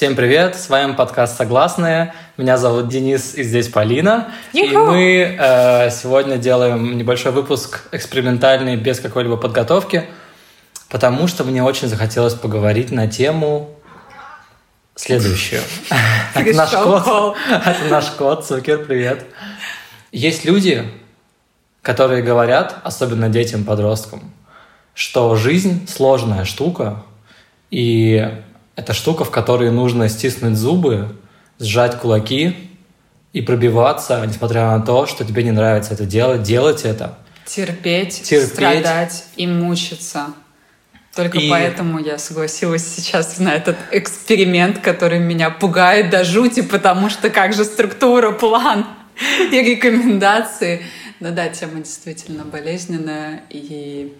Всем привет, с вами подкаст «Согласные». Меня зовут Денис и здесь Полина. Ю-ху! И мы э, сегодня делаем небольшой выпуск экспериментальный, без какой-либо подготовки, потому что мне очень захотелось поговорить на тему следующую. Это наш кот. Это наш кот. Сукер, привет. Есть люди, которые говорят, особенно детям, подросткам, что жизнь сложная штука, и это штука, в которой нужно стиснуть зубы, сжать кулаки и пробиваться, несмотря на то, что тебе не нравится это делать, делать это. Терпеть, Терпеть. страдать и мучиться. Только И- поэтому я согласилась сейчас на этот эксперимент, который меня пугает до жути, потому что как же структура, план и рекомендации. Ну да, тема действительно болезненная, и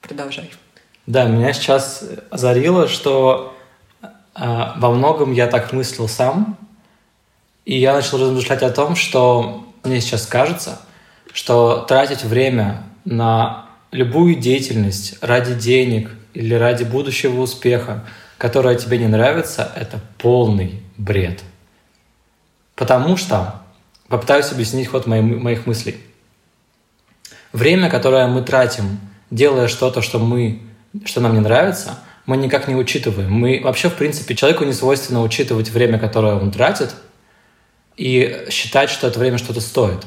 продолжай. Да, меня сейчас озарило, что э, во многом я так мыслил сам, и я начал размышлять о том, что мне сейчас кажется, что тратить время на любую деятельность ради денег или ради будущего успеха, которая тебе не нравится, это полный бред. Потому что, попытаюсь объяснить ход моим- моих мыслей. Время, которое мы тратим, делая что-то, что, мы, что нам не нравится, мы никак не учитываем. Мы вообще, в принципе, человеку не свойственно учитывать время, которое он тратит, и считать, что это время что-то стоит.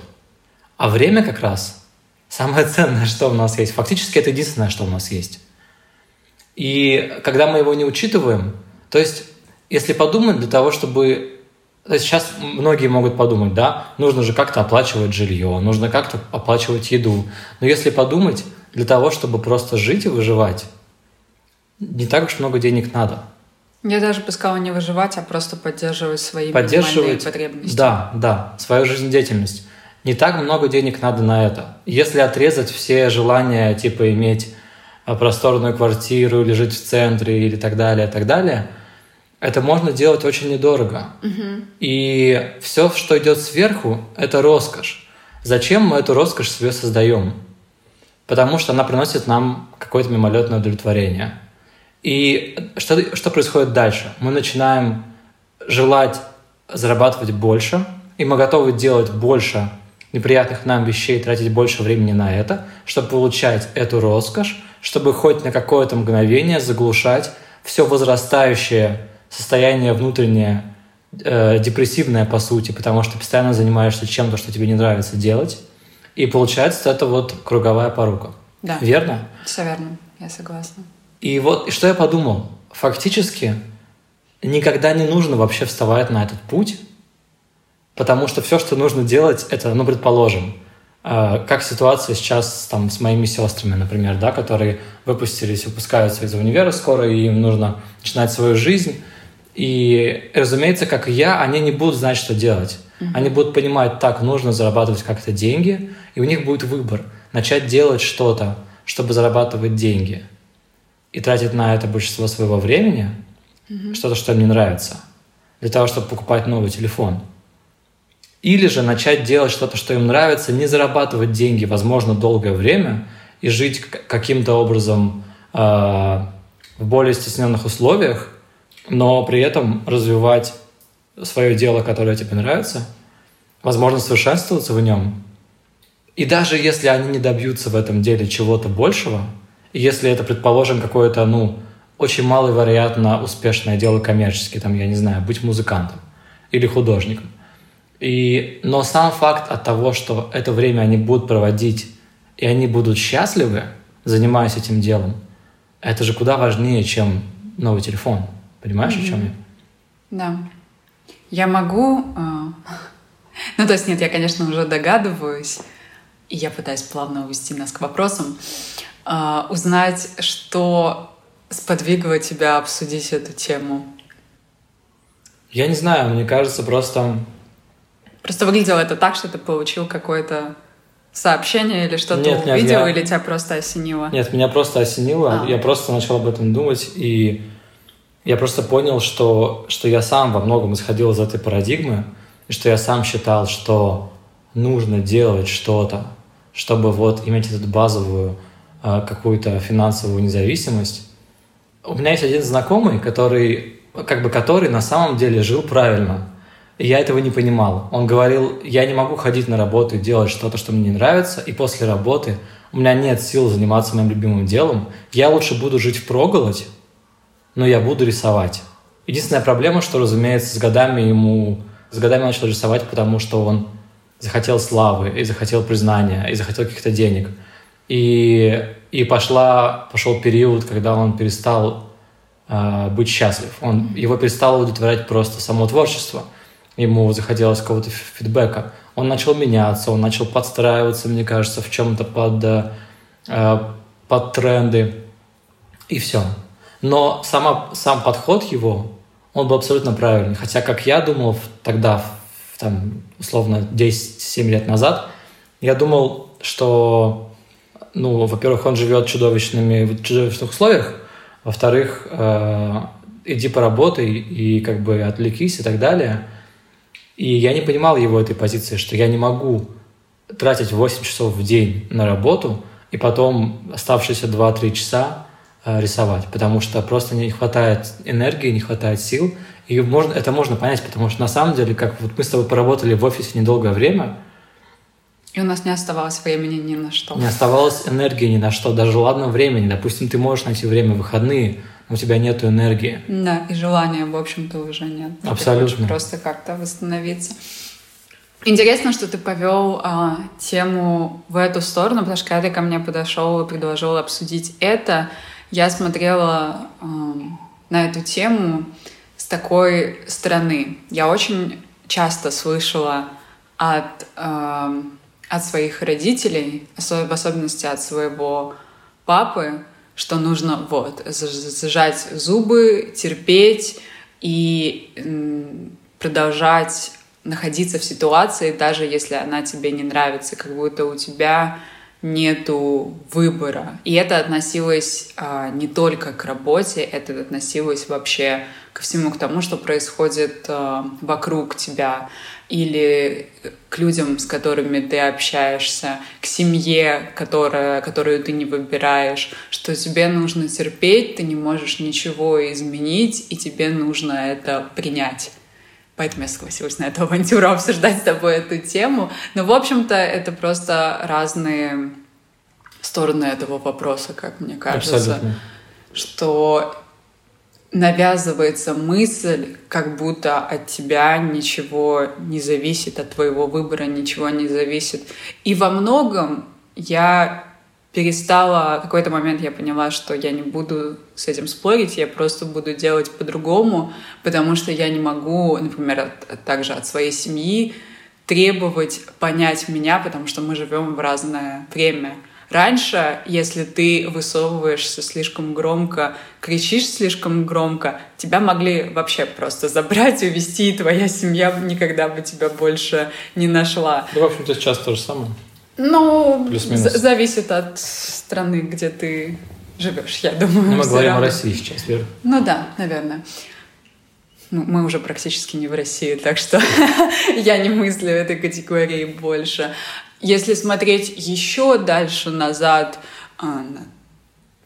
А время как раз самое ценное, что у нас есть. Фактически это единственное, что у нас есть. И когда мы его не учитываем, то есть, если подумать для того, чтобы... То есть сейчас многие могут подумать, да, нужно же как-то оплачивать жилье, нужно как-то оплачивать еду. Но если подумать, для того, чтобы просто жить и выживать, не так уж много денег надо. Я даже бы сказала не выживать, а просто поддерживать свои Поддерживать, потребности. да, да, свою жизнедеятельность. Не так много денег надо на это. Если отрезать все желания, типа иметь а, просторную квартиру или жить в центре или так далее, так далее, это можно делать очень недорого. И все, что идет сверху, это роскошь. Зачем мы эту роскошь себе создаем? Потому что она приносит нам какое-то мимолетное удовлетворение. И что, что происходит дальше? Мы начинаем желать зарабатывать больше, и мы готовы делать больше неприятных нам вещей, тратить больше времени на это, чтобы получать эту роскошь, чтобы хоть на какое-то мгновение заглушать все возрастающее состояние внутреннее, э, депрессивное по сути, потому что постоянно занимаешься чем-то, что тебе не нравится делать, и получается это вот круговая порука. Да. Верно? Все верно, я согласна. И вот и что я подумал? Фактически никогда не нужно вообще вставать на этот путь, потому что все, что нужно делать, это, ну, предположим, э, как ситуация сейчас там с моими сестрами, например, да, которые выпустились, выпускаются из универа скоро, и им нужно начинать свою жизнь. И, разумеется, как и я, они не будут знать, что делать. Они будут понимать, так, нужно зарабатывать как-то деньги, и у них будет выбор начать делать что-то, чтобы зарабатывать деньги и тратить на это большинство своего времени, что-то, что им не нравится, для того, чтобы покупать новый телефон. Или же начать делать что-то, что им нравится, не зарабатывать деньги, возможно, долгое время и жить каким-то образом э, в более стесненных условиях, но при этом развивать свое дело, которое тебе нравится, возможно, совершенствоваться в нем. И даже если они не добьются в этом деле чего-то большего, если это, предположим, какое-то, ну, очень маловероятно успешное дело коммерчески, там, я не знаю, быть музыкантом или художником. И, но сам факт от того, что это время они будут проводить, и они будут счастливы, занимаясь этим делом, это же куда важнее, чем новый телефон. Понимаешь, о чем я? Да. Я могу... э, Ну, то есть, нет, я, конечно, уже догадываюсь, и я пытаюсь плавно увести нас к вопросам, э, узнать, что сподвигло тебя обсудить эту тему. Я не знаю, мне кажется, просто Просто выглядело это так, что ты получил какое-то сообщение или что-то Нет, нет, увидел, я- или тебя просто осенило? Нет, меня просто осенило. А. Я просто начал об этом думать, и я просто понял, что, что я сам во многом исходил из этой парадигмы, и что я сам считал, что нужно делать что-то, чтобы вот иметь эту базовую э, какую-то финансовую независимость. У меня есть один знакомый, который как бы который на самом деле жил правильно. И я этого не понимал. Он говорил, я не могу ходить на работу и делать что-то, что мне не нравится, и после работы у меня нет сил заниматься моим любимым делом, я лучше буду жить в проголодь, но я буду рисовать. Единственная проблема, что, разумеется, с годами ему... С годами начал рисовать, потому что он захотел славы, и захотел признания, и захотел каких-то денег. И, и пошла, пошел период, когда он перестал э, быть счастлив. Он, его перестало удовлетворять просто само творчество. Ему захотелось какого-то фидбэка. Он начал меняться, он начал подстраиваться, мне кажется, в чем-то под, э, под тренды. И все. Но сама, сам подход его, он был абсолютно правильный. Хотя, как я думал тогда, там, условно, 10-7 лет назад, я думал, что, ну, во-первых, он живет чудовищными, в чудовищных условиях, во-вторых, э, иди поработай и как бы отвлекись и так далее. И я не понимал его этой позиции, что я не могу тратить 8 часов в день на работу и потом оставшиеся 2-3 часа Э, рисовать, потому что просто не хватает энергии, не хватает сил. И можно, это можно понять, потому что на самом деле, как вот мы с тобой поработали в офисе недолгое время, и у нас не оставалось времени ни на что. Не оставалось энергии ни на что, даже ладно времени. Допустим, ты можешь найти время в выходные, но у тебя нет энергии. Да, и желания, в общем-то, уже нет. Абсолютно. просто как-то восстановиться. Интересно, что ты повел а, тему в эту сторону, потому что когда ты ко мне подошел и предложил обсудить это, я смотрела э, на эту тему такой стороны. Я очень часто слышала от, э, от своих родителей, в особенности от своего папы, что нужно вот зажать зубы, терпеть и э, продолжать находиться в ситуации, даже если она тебе не нравится, как будто у тебя нету выбора. И это относилось а, не только к работе, это относилось вообще ко всему к тому, что происходит а, вокруг тебя или к людям, с которыми ты общаешься, к семье, которая, которую ты не выбираешь, что тебе нужно терпеть, ты не можешь ничего изменить, и тебе нужно это принять. Поэтому я согласилась на эту авантюру обсуждать с тобой эту тему. Но, в общем-то, это просто разные стороны этого вопроса, как мне кажется. Абсолютно. Что навязывается мысль, как будто от тебя ничего не зависит, от твоего выбора ничего не зависит. И во многом я перестала, в какой-то момент я поняла, что я не буду с этим спорить, я просто буду делать по-другому, потому что я не могу, например, от, также от своей семьи требовать понять меня, потому что мы живем в разное время. Раньше, если ты высовываешься слишком громко, кричишь слишком громко, тебя могли вообще просто забрать, увезти, и твоя семья никогда бы тебя больше не нашла. Да, в общем-то, сейчас то же самое. Ну, зависит от страны, где ты живешь, я думаю. Ну, мы говорим равно. о России сейчас, верно? Ну да, наверное. Ну, мы уже практически не в России, так что я не мыслю этой категории больше. Если смотреть еще дальше назад, а,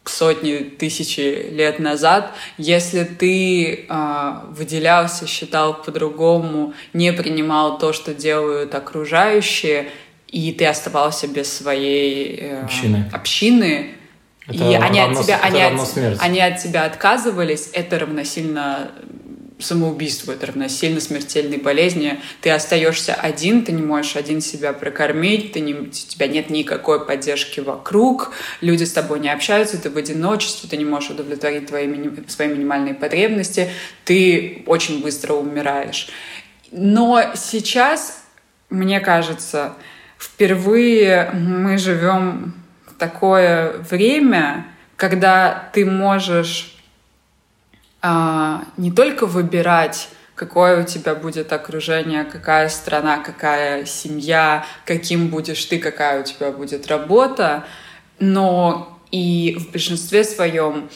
сотни тысячи лет назад, если ты э, выделялся, считал по-другому, не принимал то, что делают окружающие, и ты оставался без своей э, общины, общины это и они равно, от тебя, они от, они от тебя отказывались, это равносильно самоубийству, это равносильно смертельной болезни. Ты остаешься один, ты не можешь один себя прокормить, ты не, у тебя нет никакой поддержки вокруг, люди с тобой не общаются, ты в одиночестве, ты не можешь удовлетворить твои, свои минимальные потребности, ты очень быстро умираешь. Но сейчас, мне кажется, впервые мы живем в такое время, когда ты можешь а, не только выбирать какое у тебя будет окружение, какая страна, какая семья, каким будешь ты, какая у тебя будет работа, но и в большинстве своем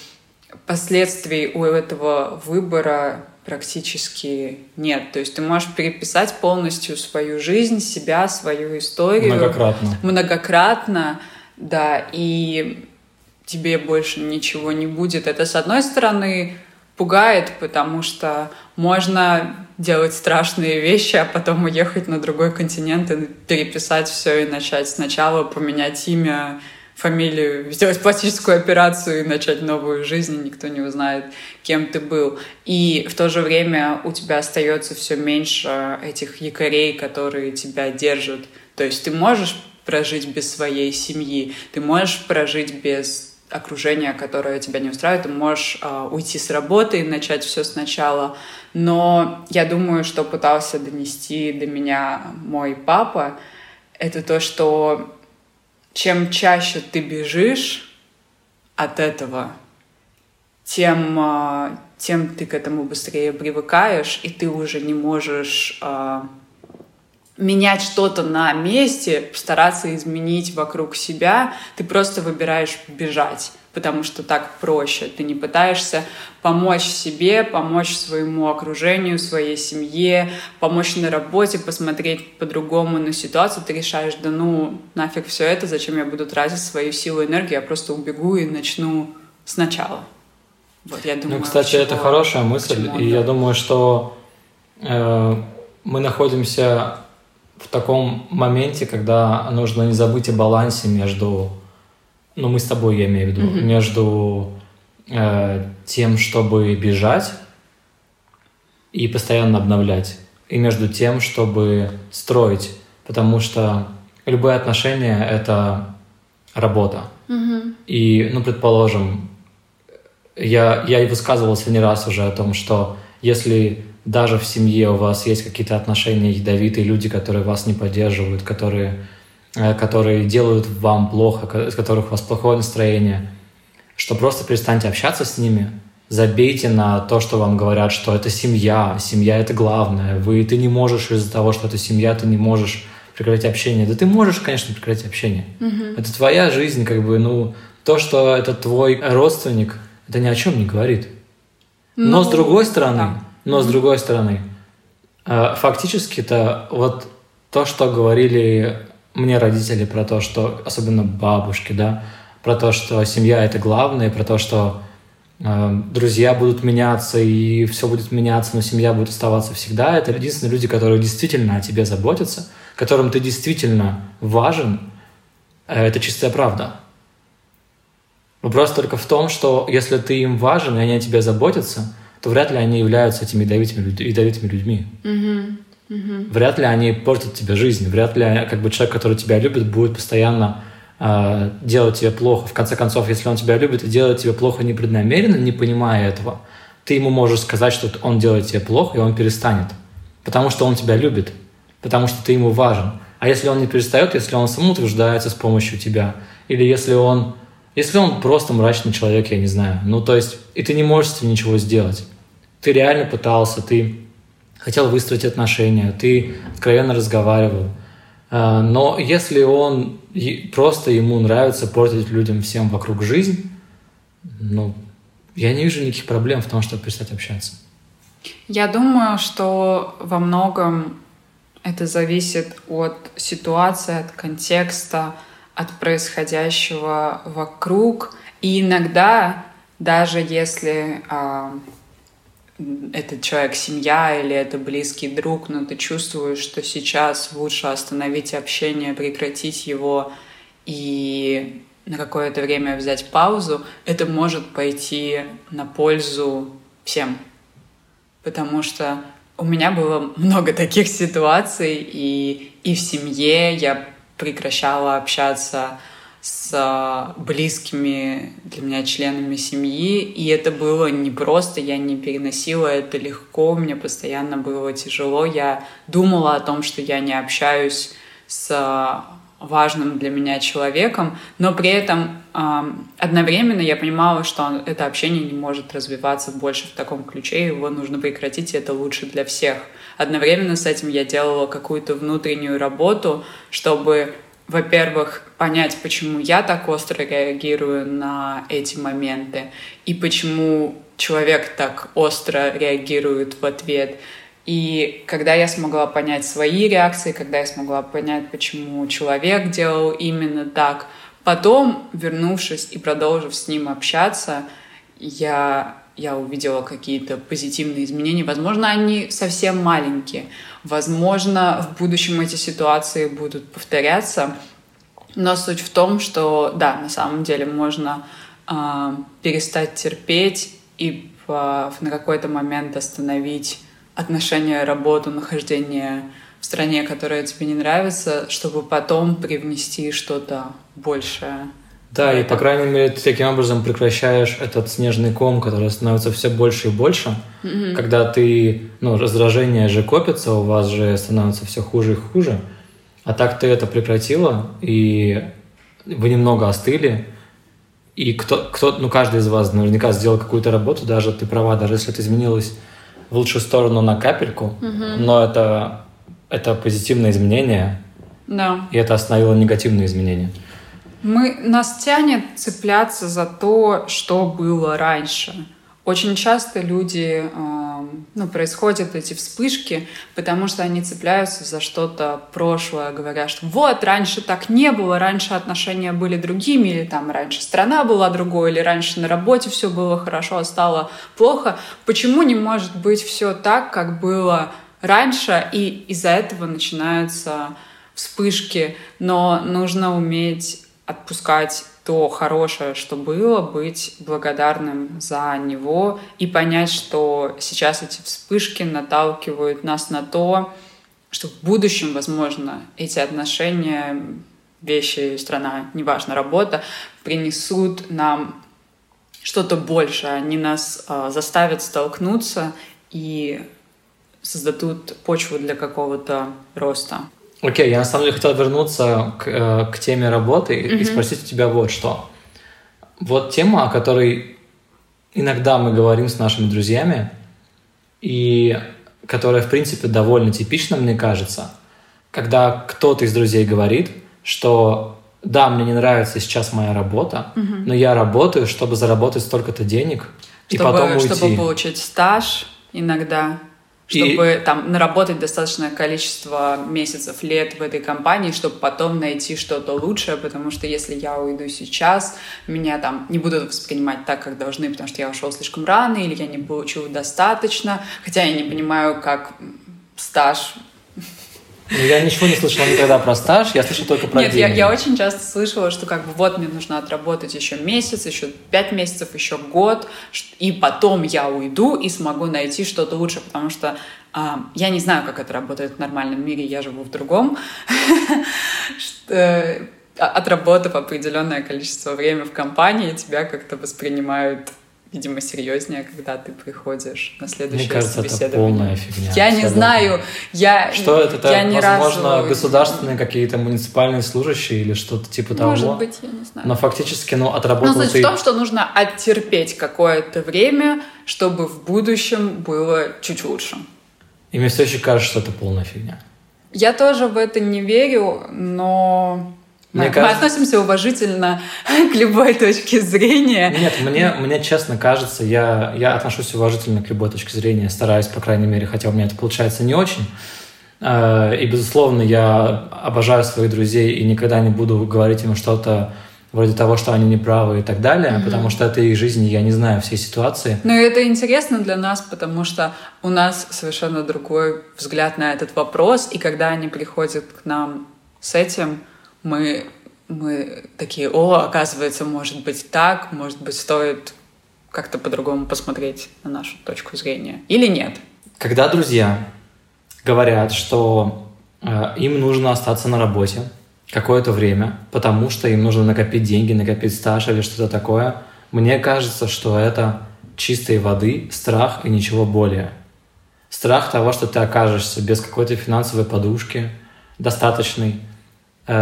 последствий у этого выбора практически нет. То есть ты можешь переписать полностью свою жизнь, себя, свою историю. Многократно. Многократно, да, и тебе больше ничего не будет. Это, с одной стороны, пугает, потому что можно делать страшные вещи, а потом уехать на другой континент и переписать все и начать сначала, поменять имя, фамилию, сделать пластическую операцию и начать новую жизнь, никто не узнает, кем ты был. И в то же время у тебя остается все меньше этих якорей, которые тебя держат. То есть ты можешь прожить без своей семьи, ты можешь прожить без окружение, которое тебя не устраивает, ты можешь э, уйти с работы и начать все сначала. Но я думаю, что пытался донести до меня мой папа, это то, что чем чаще ты бежишь от этого, тем, э, тем ты к этому быстрее привыкаешь, и ты уже не можешь э, менять что-то на месте, стараться изменить вокруг себя, ты просто выбираешь бежать, потому что так проще. Ты не пытаешься помочь себе, помочь своему окружению, своей семье, помочь на работе, посмотреть по-другому на ситуацию. Ты решаешь, да ну нафиг все это, зачем я буду тратить свою силу и энергию, я просто убегу и начну сначала. Вот, я думаю, ну, кстати, чего, это хорошая мысль, и я думаю, что э, мы находимся в таком моменте, когда нужно не забыть о балансе между, ну мы с тобой, я имею в виду, mm-hmm. между э, тем, чтобы бежать и постоянно обновлять, и между тем, чтобы строить, потому что любые отношения — это работа. Mm-hmm. И, ну, предположим, я, я и высказывался не раз уже о том, что если даже в семье у вас есть какие-то отношения ядовитые, люди, которые вас не поддерживают, которые, которые делают вам плохо, из которых у вас плохое настроение, что просто перестаньте общаться с ними, забейте на то, что вам говорят, что это семья, семья это главное, вы, ты не можешь из-за того, что это семья, ты не можешь прекратить общение. Да ты можешь, конечно, прекратить общение. Mm-hmm. Это твоя жизнь, как бы, ну, то, что это твой родственник, это ни о чем не говорит. Но ну, с другой стороны, да но с другой стороны, э, фактически-то вот то, что говорили мне родители про то, что, особенно бабушки, да, про то, что семья это главное, про то, что э, друзья будут меняться и все будет меняться, но семья будет оставаться всегда. Это единственные люди, которые действительно о тебе заботятся, которым ты действительно важен. Э, это чистая правда. Вопрос только в том, что если ты им важен, и они о тебе заботятся, то вряд ли они являются этими ядовитыми, ядовитыми людьми. Mm-hmm. Mm-hmm. Вряд ли они портят тебе жизнь. Вряд ли как бы человек, который тебя любит, будет постоянно э, делать тебе плохо. В конце концов, если он тебя любит и делает тебе плохо непреднамеренно, не понимая этого, ты ему можешь сказать, что он делает тебе плохо, и он перестанет. Потому что он тебя любит. Потому что ты ему важен. А если он не перестает, если он самоутверждается с помощью тебя, или если он если он просто мрачный человек, я не знаю. Ну, то есть, и ты не можешь с этим ничего сделать. Ты реально пытался, ты хотел выстроить отношения, ты откровенно разговаривал. А, но если он просто ему нравится портить людям всем вокруг жизнь, ну, я не вижу никаких проблем в том, чтобы перестать общаться. Я думаю, что во многом это зависит от ситуации, от контекста, от происходящего вокруг. И иногда, даже если э, этот человек семья или это близкий друг, но ты чувствуешь, что сейчас лучше остановить общение, прекратить его и на какое-то время взять паузу, это может пойти на пользу всем. Потому что у меня было много таких ситуаций, и, и в семье я прекращала общаться с близкими для меня членами семьи, и это было непросто, я не переносила это легко, мне постоянно было тяжело, я думала о том, что я не общаюсь с важным для меня человеком, но при этом э, одновременно я понимала, что это общение не может развиваться больше в таком ключе, его нужно прекратить, и это лучше для всех. Одновременно с этим я делала какую-то внутреннюю работу, чтобы, во-первых, понять, почему я так остро реагирую на эти моменты, и почему человек так остро реагирует в ответ — и когда я смогла понять свои реакции, когда я смогла понять, почему человек делал именно так, потом, вернувшись и продолжив с ним общаться, я, я увидела какие-то позитивные изменения. Возможно, они совсем маленькие. Возможно, в будущем эти ситуации будут повторяться. Но суть в том, что да, на самом деле можно э, перестать терпеть и э, на какой-то момент остановить отношения, работу, нахождение в стране, которая тебе не нравится, чтобы потом привнести что-то большее. Да, и по крайней мере ты таким образом прекращаешь этот снежный ком, который становится все больше и больше. Mm-hmm. Когда ты, ну, раздражение же копится, у вас же становится все хуже и хуже. А так ты это прекратила, и вы немного остыли, и кто, кто, ну, каждый из вас наверняка сделал какую-то работу, даже ты права, даже если это изменилось в лучшую сторону на капельку, mm-hmm. но это, это позитивное изменение, да. и это остановило негативные изменения. Мы, нас тянет цепляться за то, что было раньше. Очень часто люди, э, ну, происходят эти вспышки, потому что они цепляются за что-то прошлое, говорят, что вот, раньше так не было, раньше отношения были другими, или там раньше страна была другой, или раньше на работе все было хорошо, а стало плохо. Почему не может быть все так, как было раньше, и из-за этого начинаются вспышки, но нужно уметь отпускать то хорошее, что было, быть благодарным за него и понять, что сейчас эти вспышки наталкивают нас на то, что в будущем, возможно, эти отношения, вещи, страна, неважно, работа, принесут нам что-то большее. Они нас э, заставят столкнуться и создадут почву для какого-то роста. Окей, okay, я на самом деле хотел вернуться к, э, к теме работы mm-hmm. и спросить у тебя вот что. Вот тема, о которой иногда мы говорим с нашими друзьями, и которая, в принципе, довольно типична, мне кажется, когда кто-то из друзей говорит, что да, мне не нравится сейчас моя работа, угу. но я работаю, чтобы заработать столько-то денег чтобы, и потом уйти. Чтобы получить стаж иногда чтобы и... там наработать достаточное количество месяцев, лет в этой компании, чтобы потом найти что-то лучшее, потому что если я уйду сейчас, меня там не будут воспринимать так, как должны, потому что я ушел слишком рано, или я не получил достаточно, хотя я не понимаю, как стаж я ничего не слышала никогда про стаж, я слышала только про Нет, деньги. Я, я очень часто слышала, что как бы вот мне нужно отработать еще месяц, еще пять месяцев, еще год, и потом я уйду и смогу найти что-то лучше, потому что а, я не знаю, как это работает в нормальном мире, я живу в другом. Э, отработав определенное количество времени в компании, тебя как-то воспринимают видимо, серьезнее, когда ты приходишь на следующее Мне кажется, собеседование. это полная фигня. Я не знаю, я Что это? это я ни возможно, разу... государственные какие-то муниципальные служащие или что-то типа того. Может быть, я не знаю. Но фактически, ну, отработал Но суть ты... в том, что нужно оттерпеть какое-то время, чтобы в будущем было чуть лучше. И мне все еще кажется, что это полная фигня. Я тоже в это не верю, но мне мы, кажется... относимся уважительно к любой точке зрения. Нет, мне, мне честно кажется, я, я отношусь уважительно к любой точке зрения, стараюсь, по крайней мере, хотя у меня это получается не очень. Э, и, безусловно, я обожаю своих друзей и никогда не буду говорить им что-то вроде того, что они неправы и так далее, mm-hmm. потому что это их жизнь, и я не знаю всей ситуации. Но это интересно для нас, потому что у нас совершенно другой взгляд на этот вопрос, и когда они приходят к нам с этим, мы, мы такие, о, оказывается, может быть так, может быть, стоит как-то по-другому посмотреть на нашу точку зрения. Или нет? Когда друзья говорят, что э, им нужно остаться на работе какое-то время, потому что им нужно накопить деньги, накопить стаж или что-то такое, мне кажется, что это чистой воды страх и ничего более. Страх того, что ты окажешься без какой-то финансовой подушки, достаточной,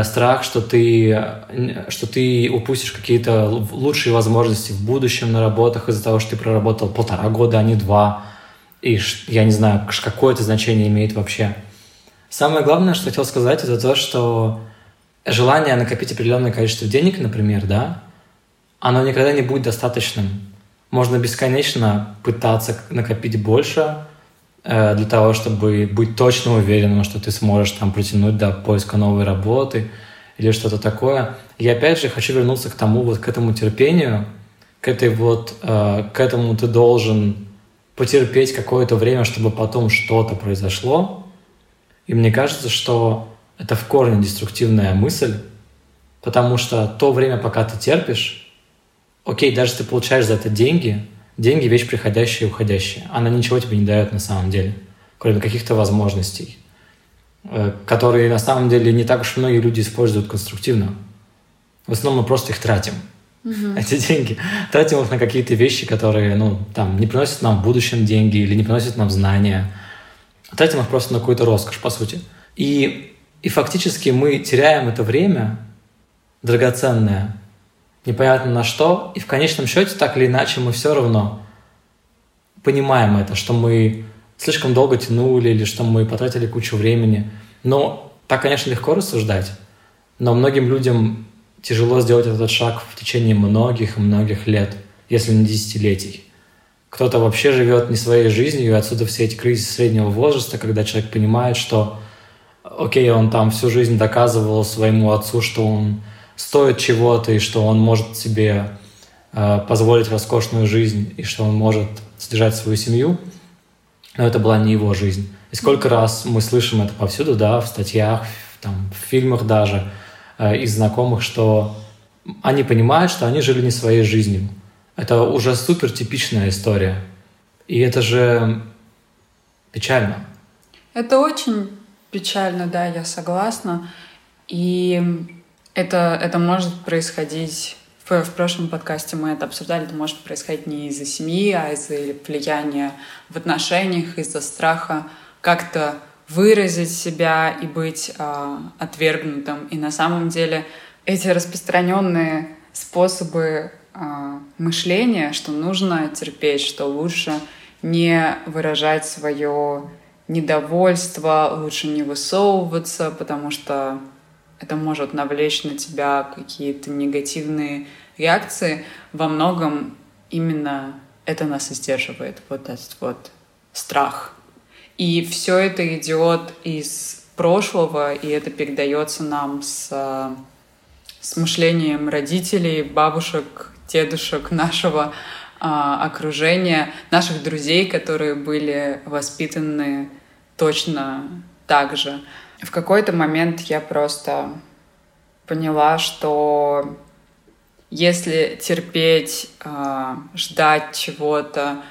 страх, что ты, что ты упустишь какие-то лучшие возможности в будущем на работах из-за того, что ты проработал полтора года, а не два. И я не знаю, какое это значение имеет вообще. Самое главное, что хотел сказать, это то, что желание накопить определенное количество денег, например, да, оно никогда не будет достаточным. Можно бесконечно пытаться накопить больше, Э, для того, чтобы быть точно уверенным, что ты сможешь там протянуть до поиска новой работы или что-то такое. И опять же хочу вернуться к тому, вот к этому терпению, к этой вот, э, к этому ты должен потерпеть какое-то время, чтобы потом что-то произошло. И мне кажется, что это в корне деструктивная мысль, потому что то время, пока ты терпишь, окей, даже ты получаешь за это деньги, деньги – вещь приходящая и уходящая. Она ничего тебе не дает на самом деле, кроме каких-то возможностей, э, которые на самом деле не так уж многие люди используют конструктивно. В основном мы просто их тратим – угу. эти деньги. Тратим их на какие-то вещи, которые, ну, там, не приносят нам в будущем деньги или не приносят нам знания. Тратим их просто на какую-то роскошь, по сути. И, и фактически мы теряем это время драгоценное, непонятно на что, и в конечном счете, так или иначе, мы все равно понимаем это, что мы слишком долго тянули или что мы потратили кучу времени. Но так, конечно, легко рассуждать, но многим людям тяжело сделать этот шаг в течение многих-многих лет, если не десятилетий. Кто-то вообще живет не своей жизнью, и отсюда все эти кризисы среднего возраста, когда человек понимает, что, окей, он там всю жизнь доказывал своему отцу, что он стоит чего-то, и что он может себе э, позволить роскошную жизнь, и что он может содержать свою семью, но это была не его жизнь. И сколько раз мы слышим это повсюду, да, в статьях, там, в фильмах даже – Э, из знакомых, что они понимают, что они жили не своей жизнью. Это уже супер типичная история. И это же печально. Это очень печально, да, я согласна. И это, это может происходить в, в прошлом подкасте мы это обсуждали, это может происходить не из-за семьи, а из-за влияния в отношениях, из-за страха как-то выразить себя и быть э, отвергнутым. И на самом деле эти распространенные способы э, мышления, что нужно терпеть, что лучше не выражать свое недовольство, лучше не высовываться, потому что это может навлечь на тебя какие-то негативные реакции. Во многом именно это нас и сдерживает, вот этот вот страх и все это идет из прошлого, и это передается нам с, с мышлением родителей, бабушек, дедушек нашего а, окружения, наших друзей, которые были воспитаны точно так же. В какой-то момент я просто поняла, что если терпеть, а, ждать чего-то,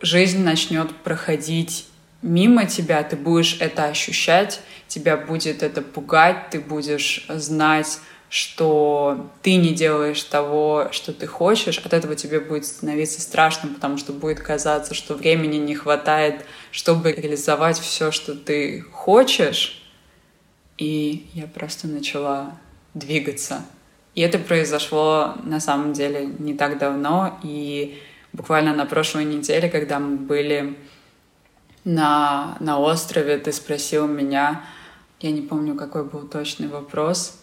жизнь начнет проходить мимо тебя, ты будешь это ощущать, тебя будет это пугать, ты будешь знать, что ты не делаешь того, что ты хочешь, от этого тебе будет становиться страшно, потому что будет казаться, что времени не хватает, чтобы реализовать все, что ты хочешь. И я просто начала двигаться. И это произошло на самом деле не так давно. И буквально на прошлой неделе, когда мы были на, на острове ты спросил меня, я не помню, какой был точный вопрос,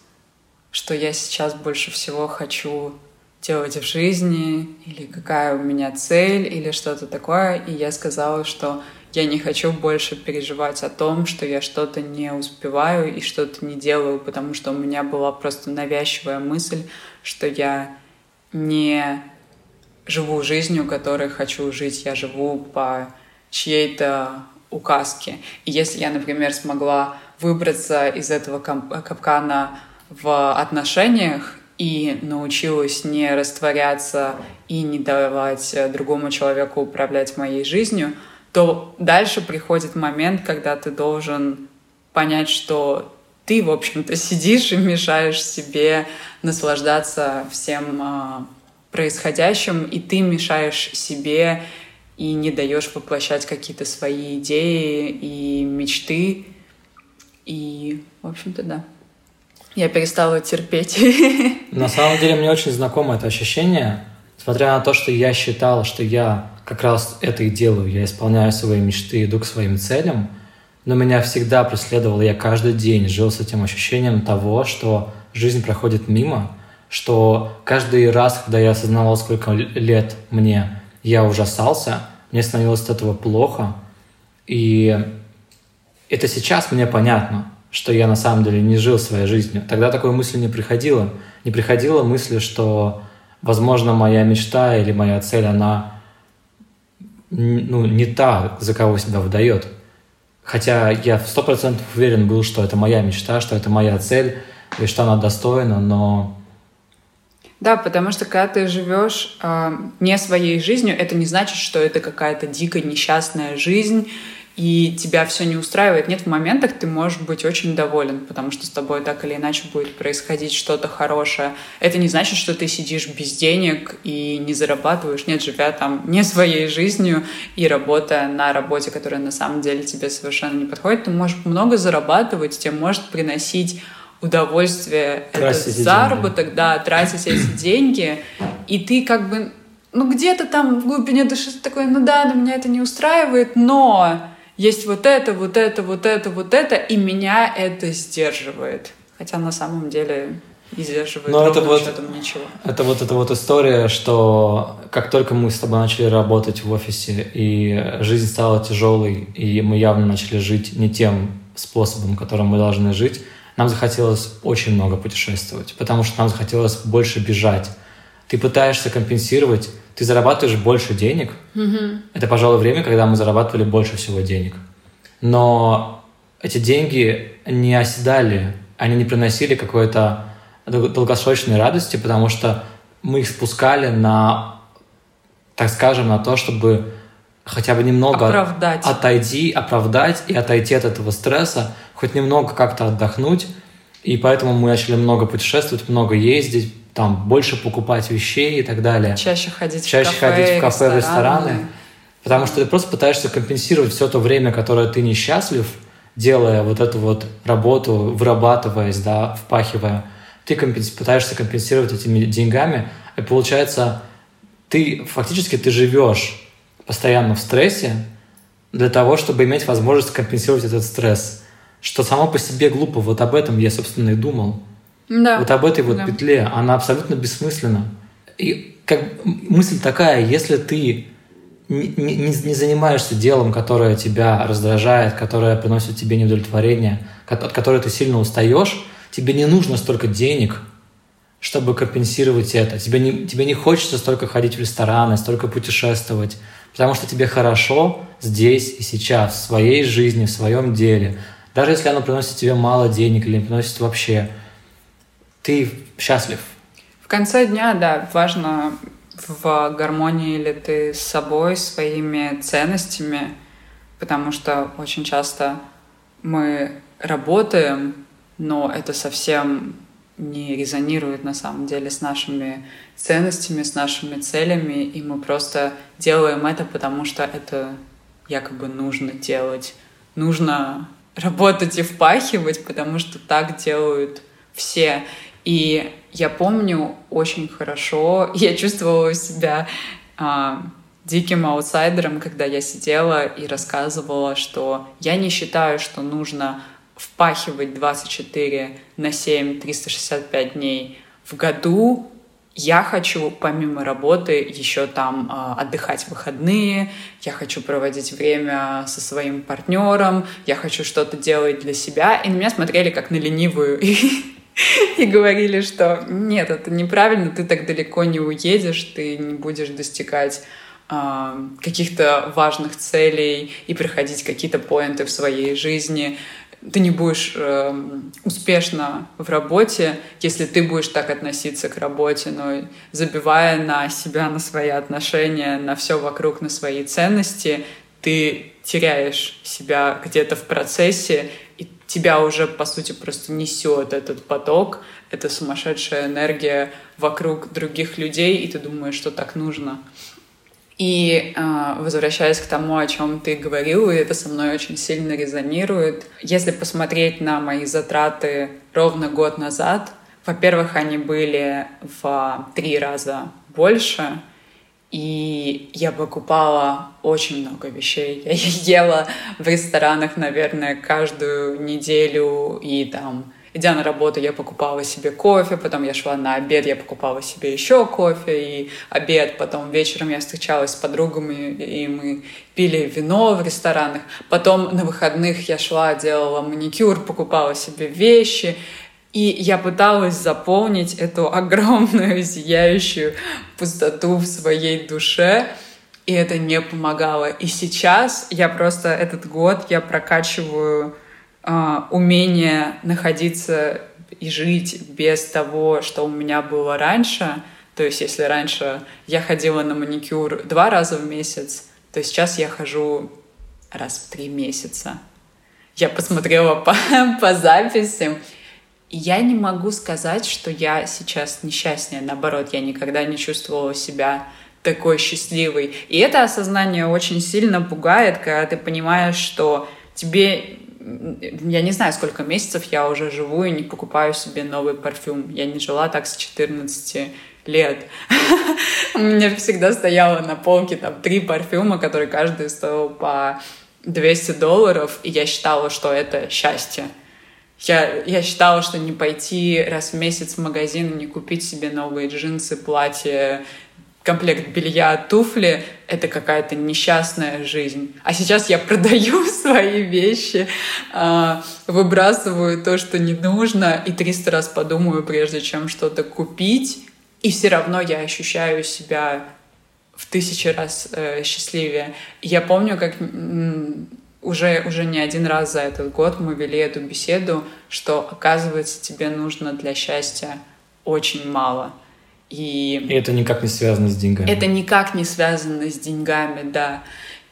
что я сейчас больше всего хочу делать в жизни, или какая у меня цель, или что-то такое. И я сказала, что я не хочу больше переживать о том, что я что-то не успеваю и что-то не делаю, потому что у меня была просто навязчивая мысль, что я не живу жизнью, которой хочу жить. Я живу по чьей-то указки. И если я, например, смогла выбраться из этого капкана в отношениях и научилась не растворяться и не давать другому человеку управлять моей жизнью, то дальше приходит момент, когда ты должен понять, что ты, в общем-то, сидишь и мешаешь себе наслаждаться всем а, происходящим, и ты мешаешь себе и не даешь воплощать какие-то свои идеи и мечты. И, в общем-то, да. Я перестала терпеть. На самом деле мне очень знакомо это ощущение, несмотря на то, что я считал, что я как раз это и делаю, я исполняю свои мечты, иду к своим целям, но меня всегда преследовало, я каждый день жил с этим ощущением того, что жизнь проходит мимо, что каждый раз, когда я осознавал, сколько лет мне, я ужасался, мне становилось от этого плохо. И это сейчас мне понятно, что я на самом деле не жил своей жизнью. Тогда такой мысли не приходило. Не приходило мысли, что возможно, моя мечта или моя цель, она ну, не та, за кого себя выдает. Хотя я в сто процентов уверен был, что это моя мечта, что это моя цель, и что она достойна, но... Да, потому что когда ты живешь э, не своей жизнью, это не значит, что это какая-то дикая несчастная жизнь, и тебя все не устраивает. Нет, в моментах ты можешь быть очень доволен, потому что с тобой так или иначе будет происходить что-то хорошее. Это не значит, что ты сидишь без денег и не зарабатываешь. Нет, живя там не своей жизнью и работая на работе, которая на самом деле тебе совершенно не подходит, ты можешь много зарабатывать, тебе может приносить удовольствие, тратить это заработок, деньги. да, тратить эти деньги, и ты как бы ну где-то там в глубине души такой, ну да, но меня это не устраивает, но есть вот это, вот это, вот это, вот это, и меня это сдерживает. Хотя на самом деле не сдерживает Но это вот, ничего. Это вот эта вот история, что как только мы с тобой начали работать в офисе, и жизнь стала тяжелой, и мы явно начали жить не тем способом, которым мы должны жить, нам захотелось очень много путешествовать, потому что нам захотелось больше бежать. Ты пытаешься компенсировать ты зарабатываешь больше денег. Угу. Это, пожалуй, время, когда мы зарабатывали больше всего денег. Но эти деньги не оседали, они не приносили какой-то долгосрочной радости, потому что мы их спускали на, так скажем, на то, чтобы хотя бы немного оправдать. отойти, оправдать и отойти от этого стресса, хоть немного как-то отдохнуть. И поэтому мы начали много путешествовать, много ездить, там больше покупать вещей и так далее. Чаще ходить Чаще в кафе, ходить в кафе, рестораны. рестораны. Потому что ты просто пытаешься компенсировать все то время, которое ты несчастлив, делая вот эту вот работу, вырабатываясь, да, впахивая. Ты компенс... пытаешься компенсировать этими деньгами, и получается, ты фактически ты живешь постоянно в стрессе для того, чтобы иметь возможность компенсировать этот стресс. Что само по себе глупо, вот об этом я, собственно, и думал. Да. Вот об этой вот да. петле, она абсолютно бессмысленна. И как мысль такая, если ты не, не, не занимаешься делом, которое тебя раздражает, которое приносит тебе неудовлетворение, от которого ты сильно устаешь, тебе не нужно столько денег, чтобы компенсировать это. Тебе не, тебе не хочется столько ходить в рестораны, столько путешествовать, потому что тебе хорошо здесь и сейчас, в своей жизни, в своем деле. Даже если оно приносит тебе мало денег или не приносит вообще – ты счастлив. В конце дня, да, важно в гармонии ли ты с собой, своими ценностями, потому что очень часто мы работаем, но это совсем не резонирует на самом деле с нашими ценностями, с нашими целями, и мы просто делаем это, потому что это якобы нужно делать. Нужно работать и впахивать, потому что так делают все. И я помню очень хорошо, я чувствовала себя а, диким аутсайдером, когда я сидела и рассказывала, что я не считаю, что нужно впахивать 24 на 7, 365 дней в году. Я хочу помимо работы еще там э, отдыхать в выходные, я хочу проводить время со своим партнером, я хочу что-то делать для себя. И на меня смотрели как на ленивую говорили, что нет, это неправильно, ты так далеко не уедешь, ты не будешь достигать э, каких-то важных целей и приходить какие-то поинты в своей жизни. Ты не будешь э, успешно в работе, если ты будешь так относиться к работе, но забивая на себя, на свои отношения, на все вокруг, на свои ценности, ты теряешь себя где-то в процессе, и тебя уже, по сути, просто несет этот поток, эта сумасшедшая энергия вокруг других людей, и ты думаешь, что так нужно. И э, возвращаясь к тому, о чем ты говорил, и это со мной очень сильно резонирует, если посмотреть на мои затраты ровно год назад, во-первых, они были в три раза больше, и я покупала очень много вещей. Я ела в ресторанах, наверное, каждую неделю. И там, идя на работу, я покупала себе кофе. Потом я шла на обед, я покупала себе еще кофе и обед. Потом вечером я встречалась с подругами, и мы пили вино в ресторанах. Потом на выходных я шла, делала маникюр, покупала себе вещи. И я пыталась заполнить эту огромную зияющую пустоту в своей душе, и это не помогало. И сейчас я просто этот год я прокачиваю э, умение находиться и жить без того, что у меня было раньше. То есть, если раньше я ходила на маникюр два раза в месяц, то сейчас я хожу раз в три месяца. Я посмотрела по, по записям, я не могу сказать, что я сейчас несчастнее. Наоборот, я никогда не чувствовала себя такой счастливой. И это осознание очень сильно пугает, когда ты понимаешь, что тебе я не знаю, сколько месяцев я уже живу и не покупаю себе новый парфюм. Я не жила так с 14 лет. У меня всегда стояло на полке там три парфюма, которые каждый стоил по 200 долларов, и я считала, что это счастье. Я, я считала, что не пойти раз в месяц в магазин, не купить себе новые джинсы, платье, комплект белья, туфли — это какая-то несчастная жизнь. А сейчас я продаю свои вещи, а, выбрасываю то, что не нужно, и 300 раз подумаю, прежде чем что-то купить, и все равно я ощущаю себя в тысячи раз э, счастливее. я помню, как уже, уже не один раз за этот год мы вели эту беседу, что, оказывается, тебе нужно для счастья очень мало — и, и это никак не связано с деньгами. Это никак не связано с деньгами, да.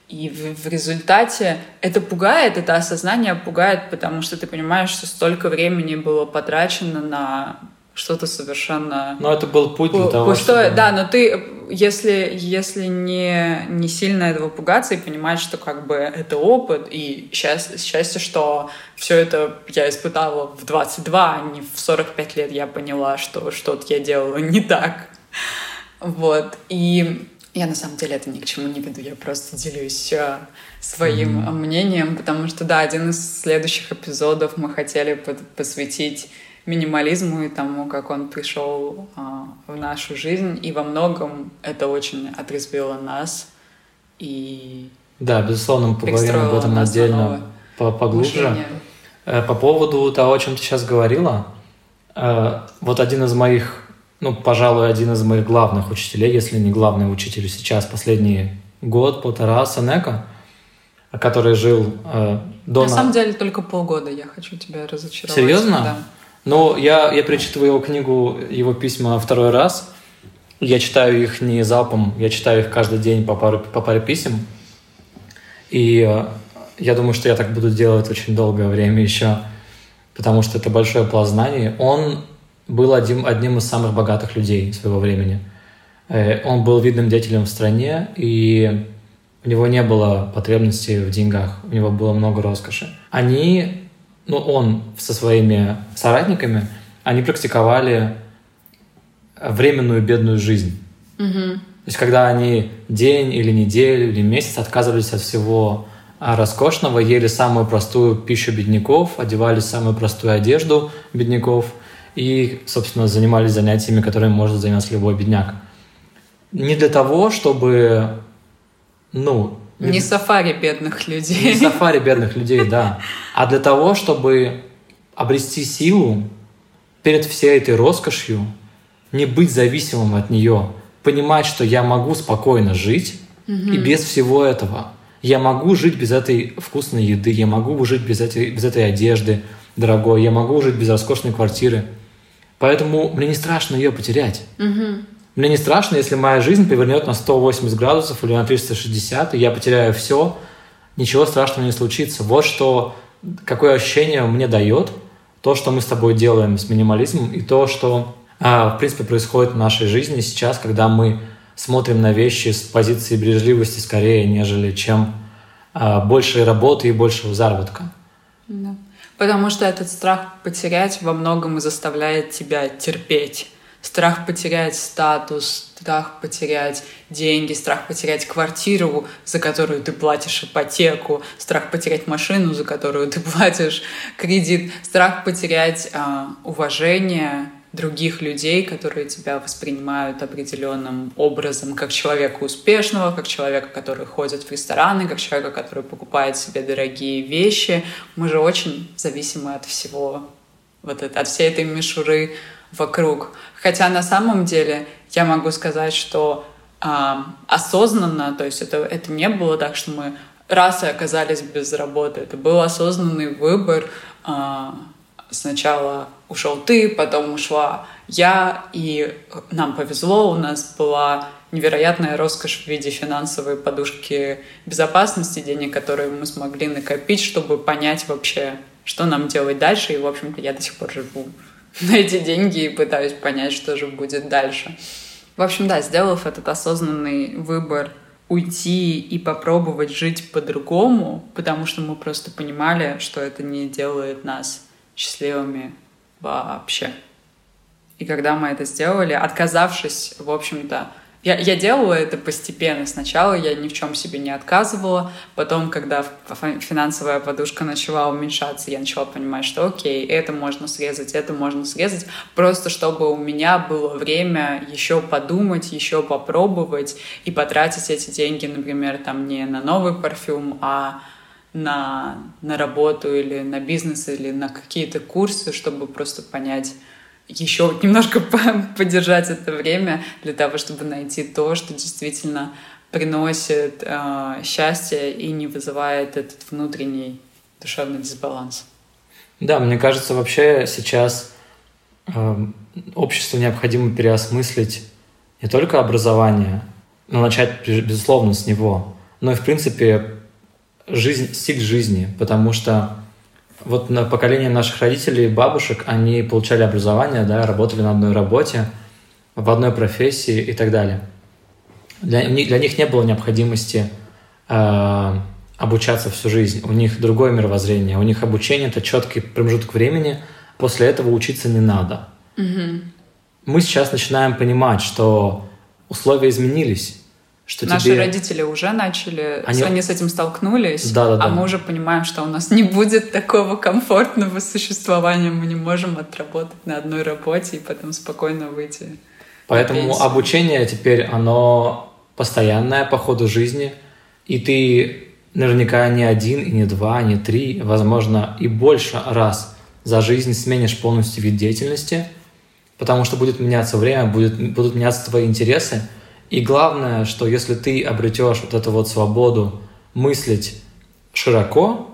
И в, в результате это пугает, это осознание пугает, потому что ты понимаешь, что столько времени было потрачено на что-то совершенно... Но это был путь для того, пустое. Чтобы... Да, но ты, если, если не, не сильно этого пугаться и понимать, что как бы это опыт, и счастье, счастье, что все это я испытала в 22, а не в 45 лет я поняла, что что-то я делала не так. Вот. И я на самом деле это ни к чему не веду, я просто делюсь э, своим mm-hmm. мнением, потому что, да, один из следующих эпизодов мы хотели посвятить минимализму и тому, как он пришел а, в нашу жизнь. И во многом это очень отрезвило нас. И да, безусловно, мы поговорим об этом отдельно поглубже. Мышление. Э, по поводу того, о чем ты сейчас говорила, э, вот один из моих, ну, пожалуй, один из моих главных учителей, если не главный учитель сейчас, последний год, полтора, Санека, который жил э, до... На самом деле только полгода я хочу тебя разочаровать. Серьезно? Да. Но я, я перечитываю его книгу, его письма второй раз. Я читаю их не залпом, я читаю их каждый день по паре, по паре писем. И э, я думаю, что я так буду делать очень долгое время еще, потому что это большое пласт знаний. Он был одним, одним из самых богатых людей своего времени. Э, он был видным деятелем в стране, и у него не было потребностей в деньгах, у него было много роскоши. Они ну, он со своими соратниками, они практиковали временную бедную жизнь. Угу. То есть, когда они день или неделю или месяц отказывались от всего а, роскошного, ели самую простую пищу бедняков, одевались в самую простую одежду бедняков и, собственно, занимались занятиями, которыми может заняться любой бедняк. Не для того, чтобы, ну, не сафари бедных людей. Не сафари бедных людей, да. А для того, чтобы обрести силу перед всей этой роскошью, не быть зависимым от нее, понимать, что я могу спокойно жить угу. и без всего этого. Я могу жить без этой вкусной еды, я могу жить без этой, без этой одежды дорогой, я могу жить без роскошной квартиры. Поэтому мне не страшно ее потерять. Угу. Мне не страшно, если моя жизнь повернет на 180 градусов или на 360, и я потеряю все, ничего страшного не случится. Вот что, какое ощущение мне дает то, что мы с тобой делаем с минимализмом, и то, что, а, в принципе, происходит в нашей жизни сейчас, когда мы смотрим на вещи с позиции бережливости скорее, нежели чем а, большей работы и большего заработка. Да. Потому что этот страх потерять во многом и заставляет тебя терпеть страх потерять статус, страх потерять деньги, страх потерять квартиру, за которую ты платишь ипотеку, страх потерять машину, за которую ты платишь кредит, страх потерять а, уважение других людей, которые тебя воспринимают определенным образом, как человека успешного, как человека, который ходит в рестораны, как человека, который покупает себе дорогие вещи. Мы же очень зависимы от всего вот это, от всей этой мишуры вокруг. Хотя на самом деле я могу сказать, что а, осознанно, то есть это, это не было так, что мы раз и оказались без работы. Это был осознанный выбор. А, сначала ушел ты, потом ушла я, и нам повезло, у нас была невероятная роскошь в виде финансовой подушки безопасности, денег, которые мы смогли накопить, чтобы понять вообще, что нам делать дальше. И, в общем-то, я до сих пор живу на эти деньги и пытаюсь понять, что же будет дальше. В общем, да, сделав этот осознанный выбор уйти и попробовать жить по-другому, потому что мы просто понимали, что это не делает нас счастливыми вообще. И когда мы это сделали, отказавшись, в общем-то, я, я делала это постепенно. Сначала я ни в чем себе не отказывала. Потом, когда финансовая подушка начала уменьшаться, я начала понимать, что окей, это можно срезать, это можно срезать. Просто чтобы у меня было время еще подумать, еще попробовать и потратить эти деньги, например, там не на новый парфюм, а на, на работу или на бизнес или на какие-то курсы, чтобы просто понять, еще немножко поддержать это время для того, чтобы найти то, что действительно приносит э, счастье и не вызывает этот внутренний душевный дисбаланс. Да, мне кажется, вообще сейчас э, обществу необходимо переосмыслить не только образование, но начать, безусловно, с него, но и, в принципе, жизнь, стиль жизни, потому что вот на поколение наших родителей и бабушек, они получали образование, да, работали на одной работе, в одной профессии и так далее. Для, для них не было необходимости э, обучаться всю жизнь. У них другое мировоззрение. У них обучение – это четкий промежуток времени. После этого учиться не надо. Угу. Мы сейчас начинаем понимать, что условия изменились что Наши тебе... родители уже начали, они... они с этим столкнулись, да, да, а да. мы уже понимаем, что у нас не будет такого комфортного существования, мы не можем отработать на одной работе и потом спокойно выйти. Поэтому обучение теперь, оно постоянное по ходу жизни, и ты наверняка не один, и не два, не три, возможно, и больше раз за жизнь сменишь полностью вид деятельности, потому что будет меняться время, будет, будут меняться твои интересы, и главное, что если ты обретешь вот эту вот свободу мыслить широко,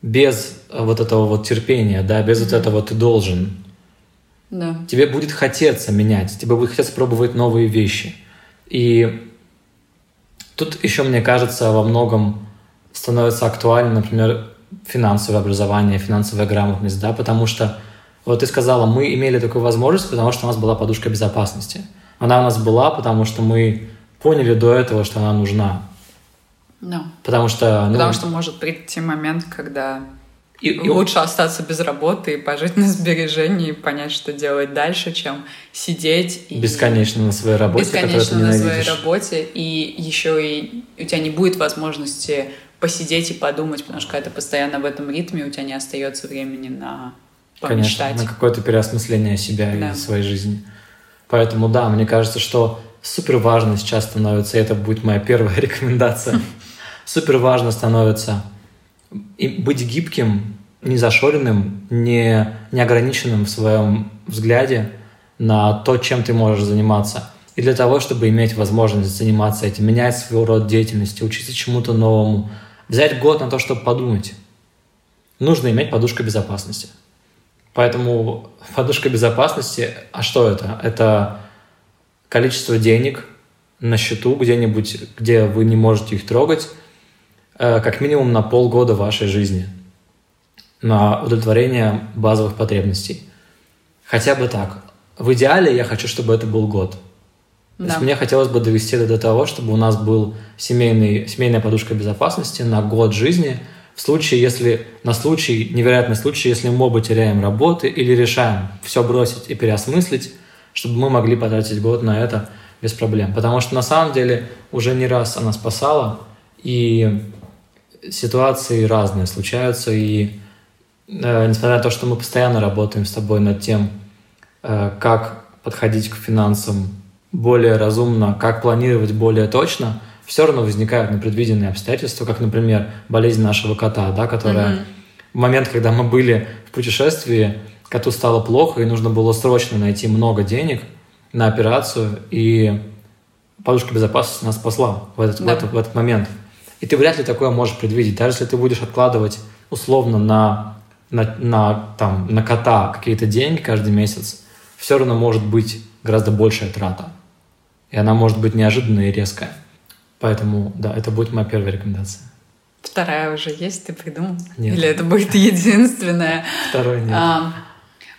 без вот этого вот терпения, да, без вот этого ты должен, да. тебе будет хотеться менять, тебе будет хотеться пробовать новые вещи. И тут еще, мне кажется, во многом становится актуально, например, финансовое образование, финансовая грамотность, да, потому что, вот ты сказала, мы имели такую возможность, потому что у нас была подушка безопасности – она у нас была, потому что мы поняли до этого, что она нужна. No. Потому что... Ну, Потому что может прийти момент, когда и, и лучше остаться без работы и пожить на сбережении и понять, что делать дальше, чем сидеть и бесконечно на своей работе, бесконечно на своей работе, и еще и у тебя не будет возможности посидеть и подумать, потому что когда ты постоянно в этом ритме, у тебя не остается времени на помечтать. Конечно, на какое-то переосмысление себя да. и своей жизни. Поэтому да, мне кажется, что супер важно сейчас становится, и это будет моя первая рекомендация, супер важно становится быть гибким, не зашоренным, не, не ограниченным в своем взгляде на то, чем ты можешь заниматься. И для того, чтобы иметь возможность заниматься этим, менять свой род деятельности, учиться чему-то новому, взять год на то, чтобы подумать, нужно иметь подушку безопасности. Поэтому подушка безопасности, а что это? Это количество денег на счету где-нибудь, где вы не можете их трогать, э, как минимум на полгода вашей жизни на удовлетворение базовых потребностей. Хотя бы так. В идеале я хочу, чтобы это был год. Да. То есть мне хотелось бы довести это до того, чтобы у нас был семейный, семейная подушка безопасности на год жизни – в случае, если на случай, невероятный случай, если мы оба теряем работы или решаем все бросить и переосмыслить, чтобы мы могли потратить год на это без проблем. Потому что на самом деле уже не раз она спасала, и ситуации разные случаются, и э, несмотря на то, что мы постоянно работаем с тобой над тем, э, как подходить к финансам более разумно, как планировать более точно, все равно возникают непредвиденные обстоятельства, как, например, болезнь нашего кота, да, которая mm-hmm. в момент, когда мы были в путешествии коту стало плохо, и нужно было срочно найти много денег на операцию, и подушка безопасности нас спасла в этот, да. в, этот, в этот момент. И ты вряд ли такое можешь предвидеть. Даже если ты будешь откладывать условно на, на, на, там, на кота какие-то деньги каждый месяц, все равно может быть гораздо большая трата. И она может быть неожиданная и резкая. Поэтому, да, это будет моя первая рекомендация. Вторая уже есть, ты придумал? Нет. Или это будет единственная? Второй нет. А,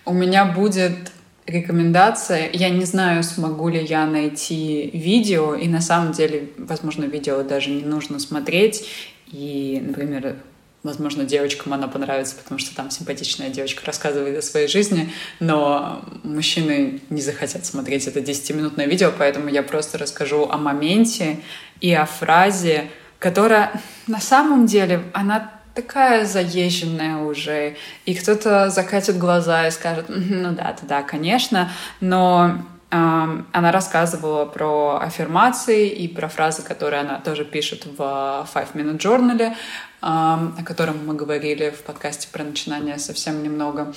у меня будет рекомендация. Я не знаю, смогу ли я найти видео, и на самом деле, возможно, видео даже не нужно смотреть. И, например, возможно, девочкам она понравится, потому что там симпатичная девочка рассказывает о своей жизни, но мужчины не захотят смотреть это 10-минутное видео, поэтому я просто расскажу о моменте и о фразе, которая на самом деле, она такая заезженная уже, и кто-то закатит глаза и скажет, ну да, да, да, конечно, но она рассказывала про аффирмации и про фразы, которые она тоже пишет в Five Minute Journal, о котором мы говорили в подкасте про начинание совсем немного.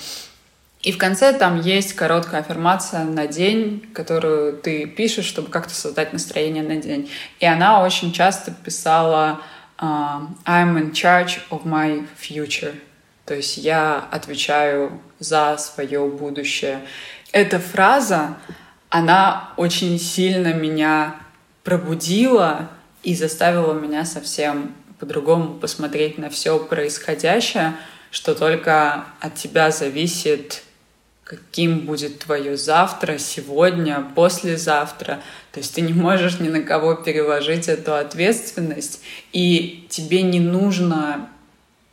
И в конце там есть короткая аффирмация на день, которую ты пишешь, чтобы как-то создать настроение на день. И она очень часто писала I'm in charge of my future. То есть я отвечаю за свое будущее. Эта фраза, она очень сильно меня пробудила и заставила меня совсем по-другому посмотреть на все происходящее, что только от тебя зависит каким будет твое завтра, сегодня, послезавтра. То есть ты не можешь ни на кого переложить эту ответственность, и тебе не нужно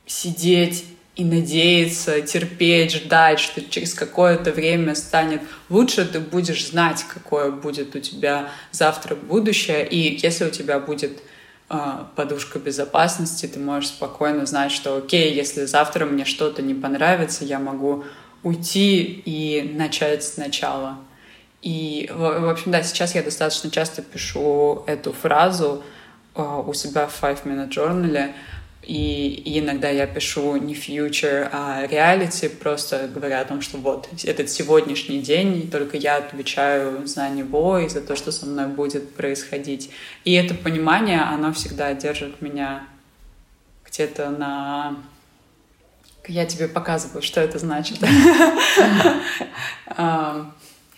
сидеть и надеяться, терпеть, ждать, что через какое-то время станет лучше, ты будешь знать, какое будет у тебя завтра будущее. И если у тебя будет э, подушка безопасности, ты можешь спокойно знать, что окей, если завтра мне что-то не понравится, я могу уйти и начать сначала. И, в общем, да, сейчас я достаточно часто пишу эту фразу э, у себя в Five Minute Journal, и, и иногда я пишу не future, а reality, просто говоря о том, что вот этот сегодняшний день, и только я отвечаю за него и за то, что со мной будет происходить. И это понимание, оно всегда держит меня где-то на я тебе показываю, что это значит.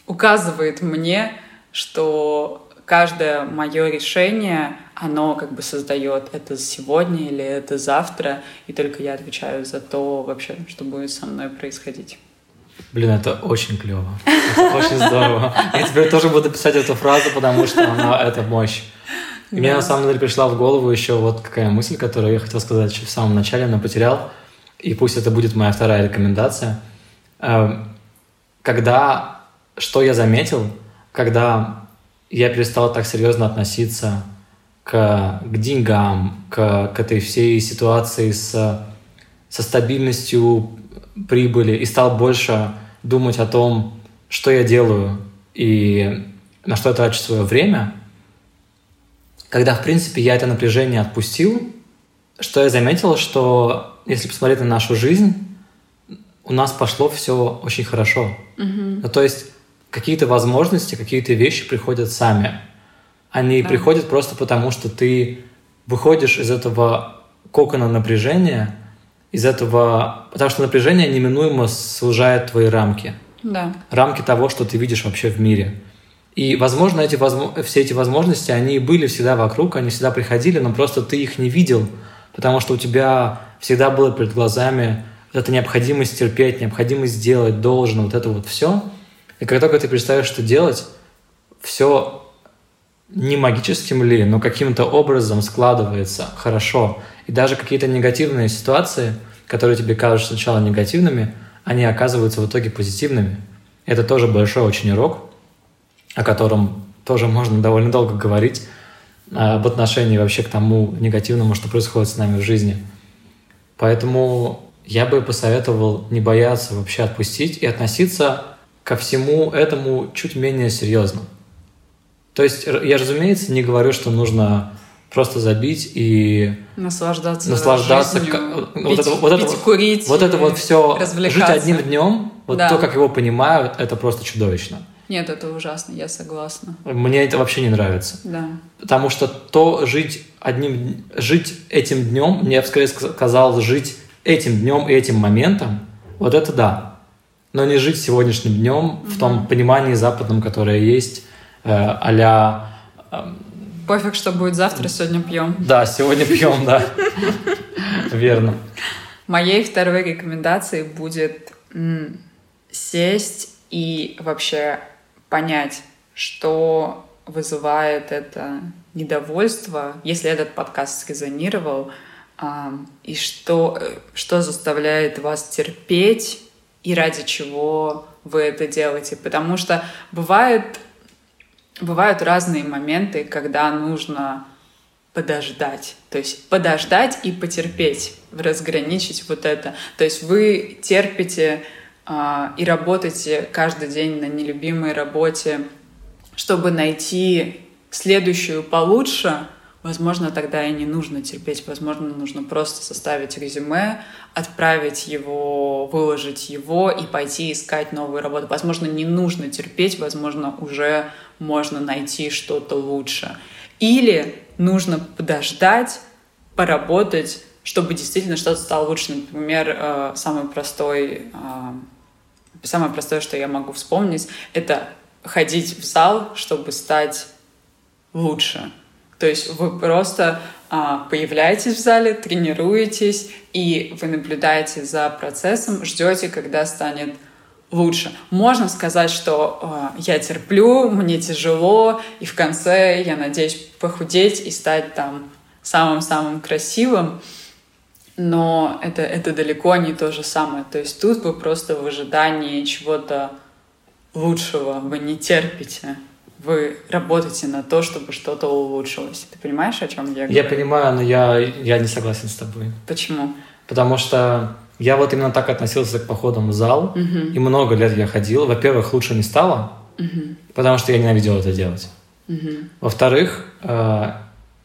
Указывает мне, что каждое мое решение, оно как бы создает это сегодня или это завтра, и только я отвечаю за то вообще, что будет со мной происходить. Блин, это очень клево. Это очень здорово. Я теперь тоже буду писать эту фразу, потому что она это мощь. И мне на самом деле пришла в голову еще вот какая мысль, которую я хотел сказать еще в самом начале, но потерял и пусть это будет моя вторая рекомендация, эм, когда, что я заметил, когда я перестал так серьезно относиться к, к деньгам, к, к этой всей ситуации с, со стабильностью прибыли и стал больше думать о том, что я делаю и на что я трачу свое время, когда, в принципе, я это напряжение отпустил, что я заметил, что если посмотреть на нашу жизнь, у нас пошло все очень хорошо. Угу. Ну, то есть какие-то возможности, какие-то вещи приходят сами. Они да. приходят просто потому, что ты выходишь из этого кокона напряжения, из этого... Потому что напряжение неминуемо сужает твои рамки. Да. Рамки того, что ты видишь вообще в мире. И, возможно, эти возможно, все эти возможности, они были всегда вокруг, они всегда приходили, но просто ты их не видел, потому что у тебя всегда было перед глазами вот эта необходимость терпеть, необходимость сделать, должен, вот это вот все. И как только ты представишь, что делать, все не магическим ли, но каким-то образом складывается хорошо. И даже какие-то негативные ситуации, которые тебе кажутся сначала негативными, они оказываются в итоге позитивными. Это тоже большой очень урок, о котором тоже можно довольно долго говорить, а, об отношении вообще к тому негативному, что происходит с нами в жизни. Поэтому я бы посоветовал не бояться вообще отпустить и относиться ко всему этому чуть менее серьезно. То есть я, разумеется, не говорю, что нужно просто забить и наслаждаться, наслаждаться жизнью, как- пить, вот это, вот это пить, вот- курить, вот это вот все жить одним днем, вот Да. то, как его понимают, это просто чудовищно. Нет, это ужасно, я согласна. Мне это вообще не нравится. Да. Потому что то жить одним, жить этим днем, мне бы скорее ска- казалось жить этим днем и этим моментом, вот это да. Но не жить сегодняшним днем в том понимании западном, которое есть, э, а-ля, эм, Пофиг, что будет завтра, сегодня пьем. да, сегодня пьем, да. Верно. Моей второй рекомендацией будет сесть и вообще понять, что вызывает это недовольство, если этот подкаст срезонировал, а, и что, э, что заставляет вас терпеть и ради чего вы это делаете. Потому что бывает, бывают разные моменты, когда нужно подождать. То есть подождать и потерпеть, разграничить вот это. То есть вы терпите а, и работаете каждый день на нелюбимой работе, чтобы найти следующую получше, возможно, тогда и не нужно терпеть, возможно, нужно просто составить резюме, отправить его, выложить его и пойти искать новую работу. Возможно, не нужно терпеть, возможно, уже можно найти что-то лучше. Или нужно подождать, поработать, чтобы действительно что-то стало лучше. Например, э, самый простой, э, самое простое, что я могу вспомнить, это ходить в зал, чтобы стать лучше. То есть вы просто а, появляетесь в зале, тренируетесь, и вы наблюдаете за процессом, ждете, когда станет лучше. Можно сказать, что а, я терплю, мне тяжело, и в конце я надеюсь похудеть и стать там самым-самым красивым, но это, это далеко не то же самое. То есть тут вы просто в ожидании чего-то лучшего, вы не терпите вы работаете на то, чтобы что-то улучшилось. Ты понимаешь, о чем я говорю? Я понимаю, но я, я не согласен с тобой. Почему? Потому что я вот именно так относился к походам в зал, Мгм. и много лет я ходил. Во-первых, лучше не стало, Мгм. потому что я ненавидел это делать. Мгм. Во-вторых, э,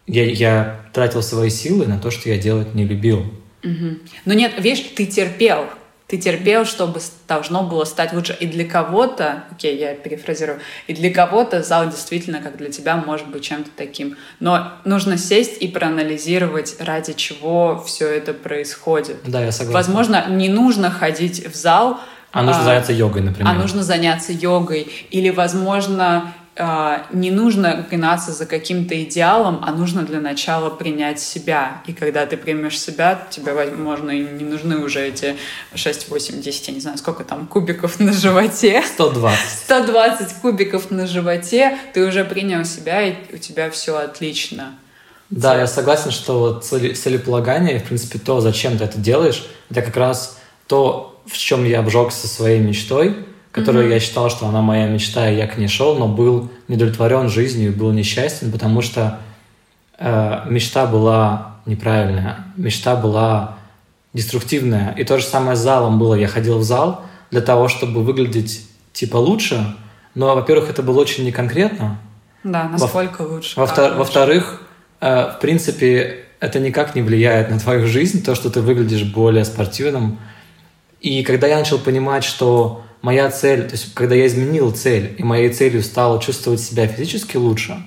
я, я тратил свои силы на то, что я делать не любил. Мгм. Ну нет, видишь, ты терпел. Ты терпел, чтобы должно было стать лучше. И для кого-то, окей, я перефразирую, и для кого-то зал действительно, как для тебя, может быть чем-то таким. Но нужно сесть и проанализировать, ради чего все это происходит. Да, я согласен. Возможно, не нужно ходить в зал, А нужно а, заняться йогой, например. а нужно заняться йогой. Или, возможно, не нужно гнаться за каким-то идеалом, а нужно для начала принять себя. И когда ты примешь себя, тебе, возможно, и не нужны уже эти 6, 8, 10, я не знаю, сколько там кубиков на животе. 120. 120 кубиков на животе, ты уже принял себя, и у тебя все отлично. Да, я согласен, что вот целеполагание, в принципе, то, зачем ты это делаешь, это как раз то, в чем я обжегся своей мечтой, которую я считал, что она моя мечта, и я к ней шел, но был недовлетворен жизнью был несчастен, потому что э, мечта была неправильная, мечта была деструктивная. И то же самое с залом было. Я ходил в зал для того, чтобы выглядеть типа лучше, но, во-первых, это было очень неконкретно, Да, насколько лучше. во- как во- лучше. Во-вторых, э, в принципе, это никак не влияет на твою жизнь, то, что ты выглядишь более спортивным. И когда я начал понимать, что моя цель, то есть когда я изменил цель, и моей целью стало чувствовать себя физически лучше,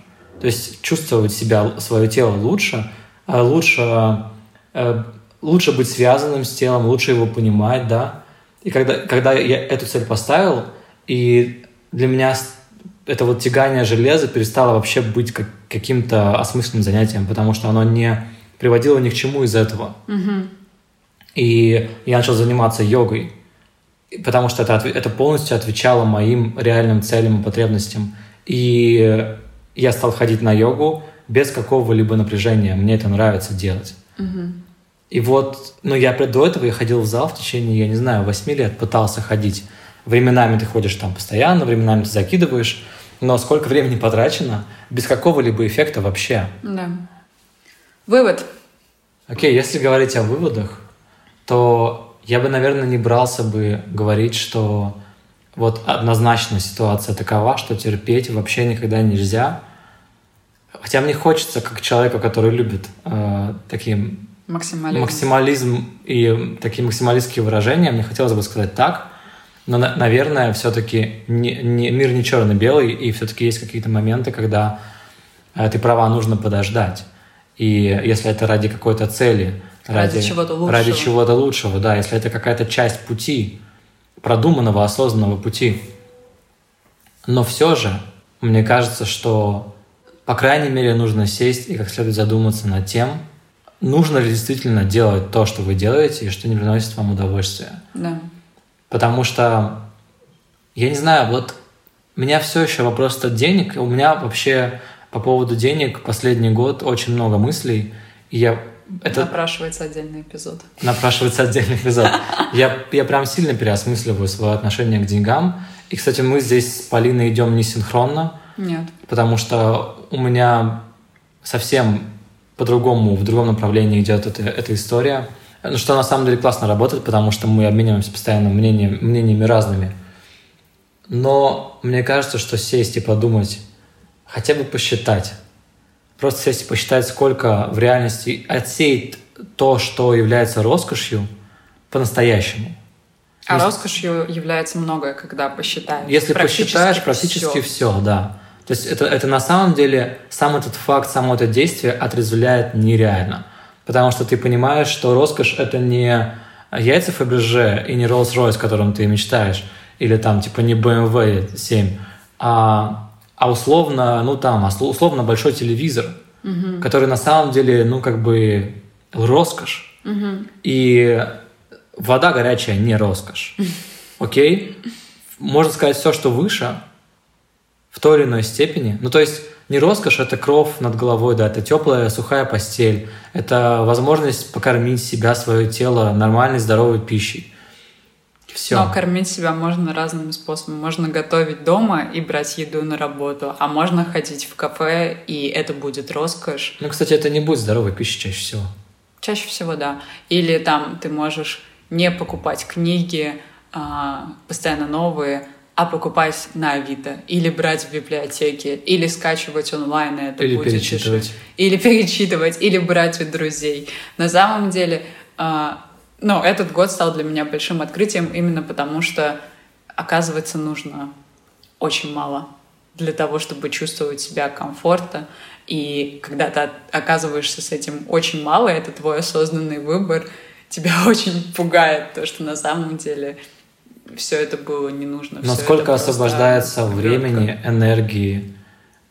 то есть чувствовать себя, свое тело лучше, э, лучше, э, лучше быть связанным с телом, лучше его понимать, да. И когда, когда я эту цель поставил, и для меня это вот тягание железа перестало вообще быть как, каким-то осмысленным занятием, потому что оно не приводило ни к чему из этого. Мгм. И я начал заниматься йогой, потому что это, это полностью отвечало моим реальным целям и потребностям. И я стал ходить на йогу без какого-либо напряжения. Мне это нравится делать. Мгм. И вот, ну, я до этого я ходил в зал в течение, я не знаю, восьми лет, пытался ходить. Временами ты ходишь там постоянно, временами ты закидываешь, но сколько времени потрачено, без какого-либо эффекта вообще. Да. Вывод. Окей, если говорить о выводах, то я бы, наверное, не брался бы говорить, что вот однозначно ситуация такова, что терпеть вообще никогда нельзя. Хотя мне хочется, как человека, который любит э, такие Максимализм. максимализм и такие максималистские выражения, мне хотелось бы сказать так, но, на- наверное, все-таки не, не- мир не черно-белый, и все-таки есть какие-то моменты, когда э, ты права, нужно подождать. И если это ради какой-то цели, Ради чего-то лучшего. ради чего-то лучшего, да, если это какая-то часть пути, продуманного, осознанного пути. Но все же, мне кажется, что, по крайней мере, нужно сесть и как следует задуматься над тем, нужно ли действительно делать то, что вы делаете, и что не приносит вам удовольствия. Да. Потому что, я не знаю, вот у меня все еще вопрос денег. У меня вообще по поводу денег последний год очень много мыслей. И я это Напрашивается отдельный эпизод. напрашивается отдельный эпизод. Я, я прям сильно переосмысливаю свое отношение к деньгам. И, кстати, мы здесь с Полиной идем не синхронно, Нет. потому что у меня совсем по-другому, в другом направлении идет эта, эта история. Ну, что на самом деле классно работает, потому что мы обмениваемся постоянно мнением, мнениями разными. Но мне кажется, что сесть и подумать, хотя бы посчитать, просто сесть и посчитать, сколько в реальности отсеять то, что является роскошью по-настоящему. А Если- роскошью является многое, когда посчитаешь. Если Практически посчитаешь, практически всё. все, да. То есть это, это на самом деле сам этот факт, само это действие отрезвляет нереально. Потому что ты понимаешь, что роскошь это не яйца Фаберже и не Rolls-Royce, которым ты мечтаешь, или там типа не BMW 7, а, а условно, ну там, а сло- условно большой телевизор, который на самом деле, ну как бы роскошь. И вода горячая не роскошь. Окей? Можно сказать все, что выше, в той или иной степени. Ну, то есть не роскошь, это кров над головой, да, это теплая, сухая постель, это возможность покормить себя, свое тело нормальной, здоровой пищей. Все. Но кормить себя можно разными способами. Можно готовить дома и брать еду на работу, а можно ходить в кафе, и это будет роскошь. Ну, кстати, это не будет здоровой пищей чаще всего. Чаще всего, да. Или там ты можешь не покупать книги а, постоянно новые, а покупать на Авито, или брать в библиотеке, или скачивать онлайн, и это Или будет перечитывать. Или перечитывать, или брать у друзей. На самом деле, а, ну, этот год стал для меня большим открытием именно потому, что, оказывается, нужно очень мало для того, чтобы чувствовать себя комфортно. И когда ты оказываешься с этим очень мало, это твой осознанный выбор, тебя очень пугает то, что на самом деле все это было не нужно. Насколько освобождается времени, энергии,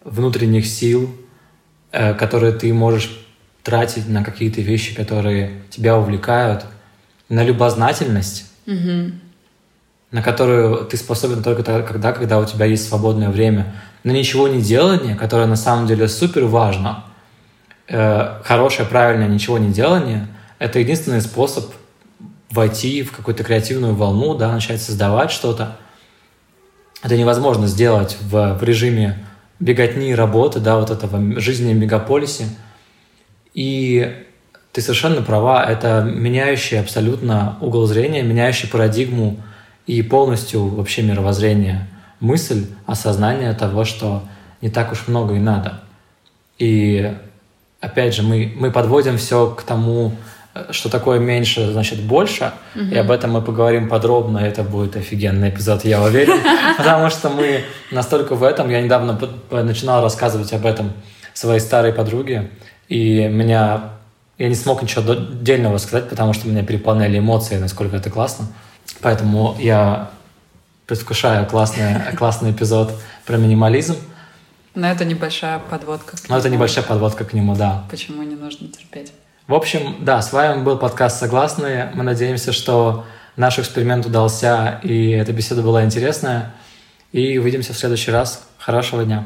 внутренних сил, э, которые ты можешь тратить на какие-то вещи, которые тебя увлекают, на любознательность, на которую ты способен только тогда, когда у тебя есть свободное время, на ничего не делание, которое на самом деле супер важно. Э, Хорошее, правильное ничего не делание – это единственный способ войти в какую-то креативную волну, да, начать создавать что-то. Это невозможно сделать в, в режиме беготни, работы, да, вот этого жизни в мегаполисе. И ты совершенно права, это меняющий абсолютно угол зрения, меняющий парадигму и полностью вообще мировоззрение, мысль, осознание того, что не так уж много и надо. И опять же, мы, мы подводим все к тому, что такое меньше, значит больше, и об этом мы поговорим подробно, это будет офигенный эпизод, я уверен, потому что мы настолько в этом, я недавно начинал рассказывать об этом своей старой подруге, и меня, я не смог ничего до- дельного сказать, потому что меня переполняли эмоции, насколько это классно, поэтому я предвкушаю классный, классный эпизод про минимализм, Но это небольшая подводка. к но это нему. небольшая подводка к нему, да. Почему не нужно терпеть? В общем, да, с вами был подкаст «Согласные». Мы надеемся, что наш эксперимент удался, и эта беседа была интересная. И увидимся в следующий раз. Хорошего дня.